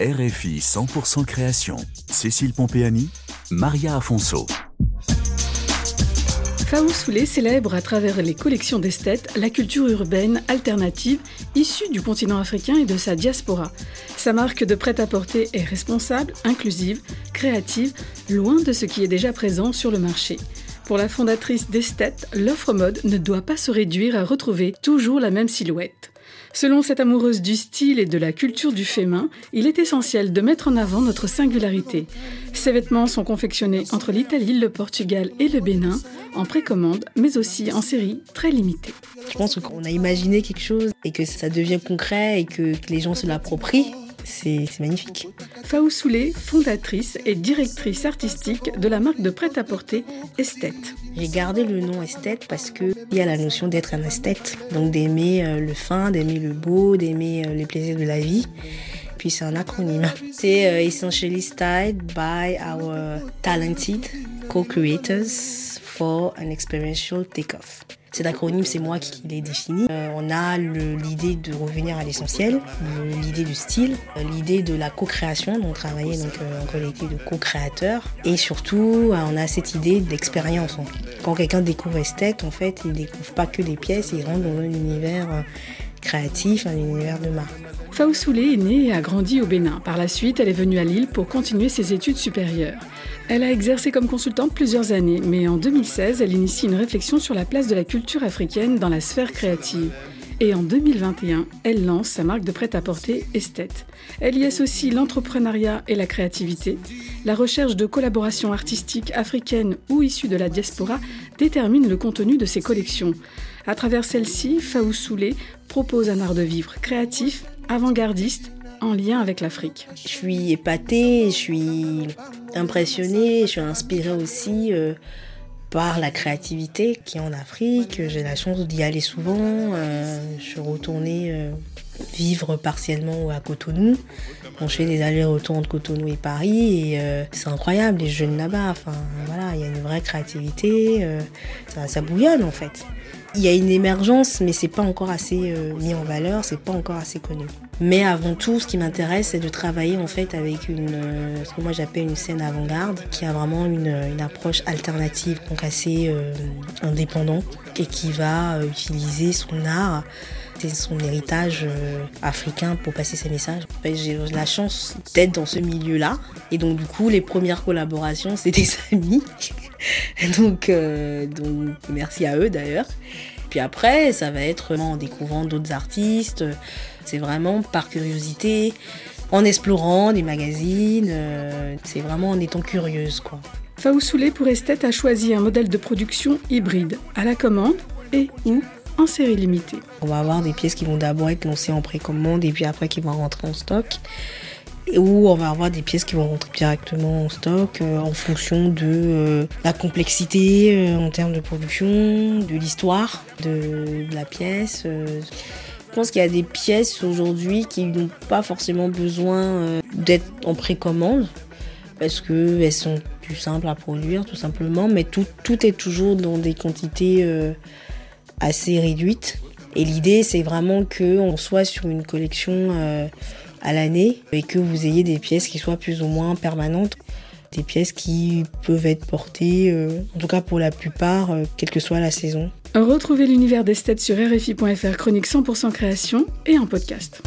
RFI 100% création. Cécile Pompéani, Maria Afonso. Faou Soulé célèbre à travers les collections d'esthètes la culture urbaine alternative issue du continent africain et de sa diaspora. Sa marque de prêt-à-porter est responsable, inclusive, créative, loin de ce qui est déjà présent sur le marché. Pour la fondatrice d'Esthète, l'offre mode ne doit pas se réduire à retrouver toujours la même silhouette. Selon cette amoureuse du style et de la culture du féminin, il est essentiel de mettre en avant notre singularité. Ces vêtements sont confectionnés entre l'Italie, le Portugal et le Bénin, en précommande, mais aussi en série très limitée. Je pense qu'on a imaginé quelque chose et que ça devient concret et que, les gens se l'approprient c'est magnifique. Faou Soulé, fondatrice et directrice artistique de la marque de prêt-à-porter Esthète. J'ai gardé le nom Esthète parce qu'il y a la notion d'être un esthète, donc d'aimer euh, le fin, d'aimer le beau, d'aimer euh, les plaisirs de la vie. Puis c'est un acronyme. C'est euh, Essentially Styled by our talented co-creators for an experiential takeoff. Cet acronyme, c'est moi qui l'ai défini. Euh, on a l'idée de revenir à l'essentiel, l'idée du style, euh, l'idée de la co-création, donc travailler donc, euh, en collectif de co-créateurs. Et surtout, on a cette idée d'expérience. Quand quelqu'un découvre Esthète, en fait, il découvre pas que des pièces, il rentre dans un univers créatif, un univers de marque. Faou Soulé est née et a grandi au Bénin. Par la suite, elle est venue à Lille pour continuer ses études supérieures. Elle a exercé comme consultante plusieurs années, mais en 2016, elle initie une réflexion sur la place de la culture africaine dans la sphère créative. Et en 2021, elle lance sa marque de prêt-à-porter Esthète. Elle y associe l'entrepreneuriat et la créativité. La recherche de collaborations artistiques africaines ou issues de la diaspora détermine le contenu de ses collections. À travers celle-ci, Faou Soulé propose un art de vivre créatif, avant-gardiste, en lien avec l'Afrique. Je suis épatée, je suis impressionnée, je suis inspirée aussi euh, par la créativité qui est en Afrique. J'ai la chance d'y aller souvent. Euh, je suis retournée euh, vivre partiellement à Cotonou. On fait des allers-retours entre Cotonou et Paris et c'est incroyable les jeunes là-bas. Enfin voilà, il y a une vraie créativité, ça, bouillonne en fait. Il y a une émergence, mais c'est pas encore assez euh, mis en valeur, c'est pas encore assez connu. Mais avant tout, ce qui m'intéresse, c'est de travailler en fait avec une, ce que moi j'appelle une scène avant-garde, qui a vraiment une, une, approche alternative, donc assez indépendante, et qui va utiliser son art son héritage euh, africain pour passer ses messages. J'ai la chance d'être dans ce milieu-là. Et donc, du coup, les premières collaborations, c'est des amis. donc, euh, donc, merci à eux d'ailleurs. Puis après, ça va être en découvrant d'autres artistes. C'est vraiment par curiosité, en explorant des magazines. Euh, c'est vraiment en étant curieuse, quoi. Faou Soulé pour Esthète a choisi un modèle de production hybride, à la commande et ou en série limitée. On va avoir des pièces qui vont d'abord être lancées en précommande et puis après qui vont rentrer en stock. Ou on va avoir des pièces qui vont rentrer directement en stock euh, en fonction de euh, la complexité euh, en termes de production, de l'histoire de, la pièce. Je pense qu'il y a des pièces aujourd'hui qui n'ont pas forcément besoin d'être en précommande parce qu'elles sont plus simples à produire tout simplement, mais tout, tout est toujours dans des quantités assez réduite. Et l'idée, c'est vraiment qu'on soit sur une collection à l'année et que vous ayez des pièces qui soient plus ou moins permanentes. Des pièces qui peuvent être portées, euh, en tout cas pour la plupart, euh, quelle que soit la saison. Retrouvez l'univers d'esthète sur RFI.fr, chronique 100% création et en podcast.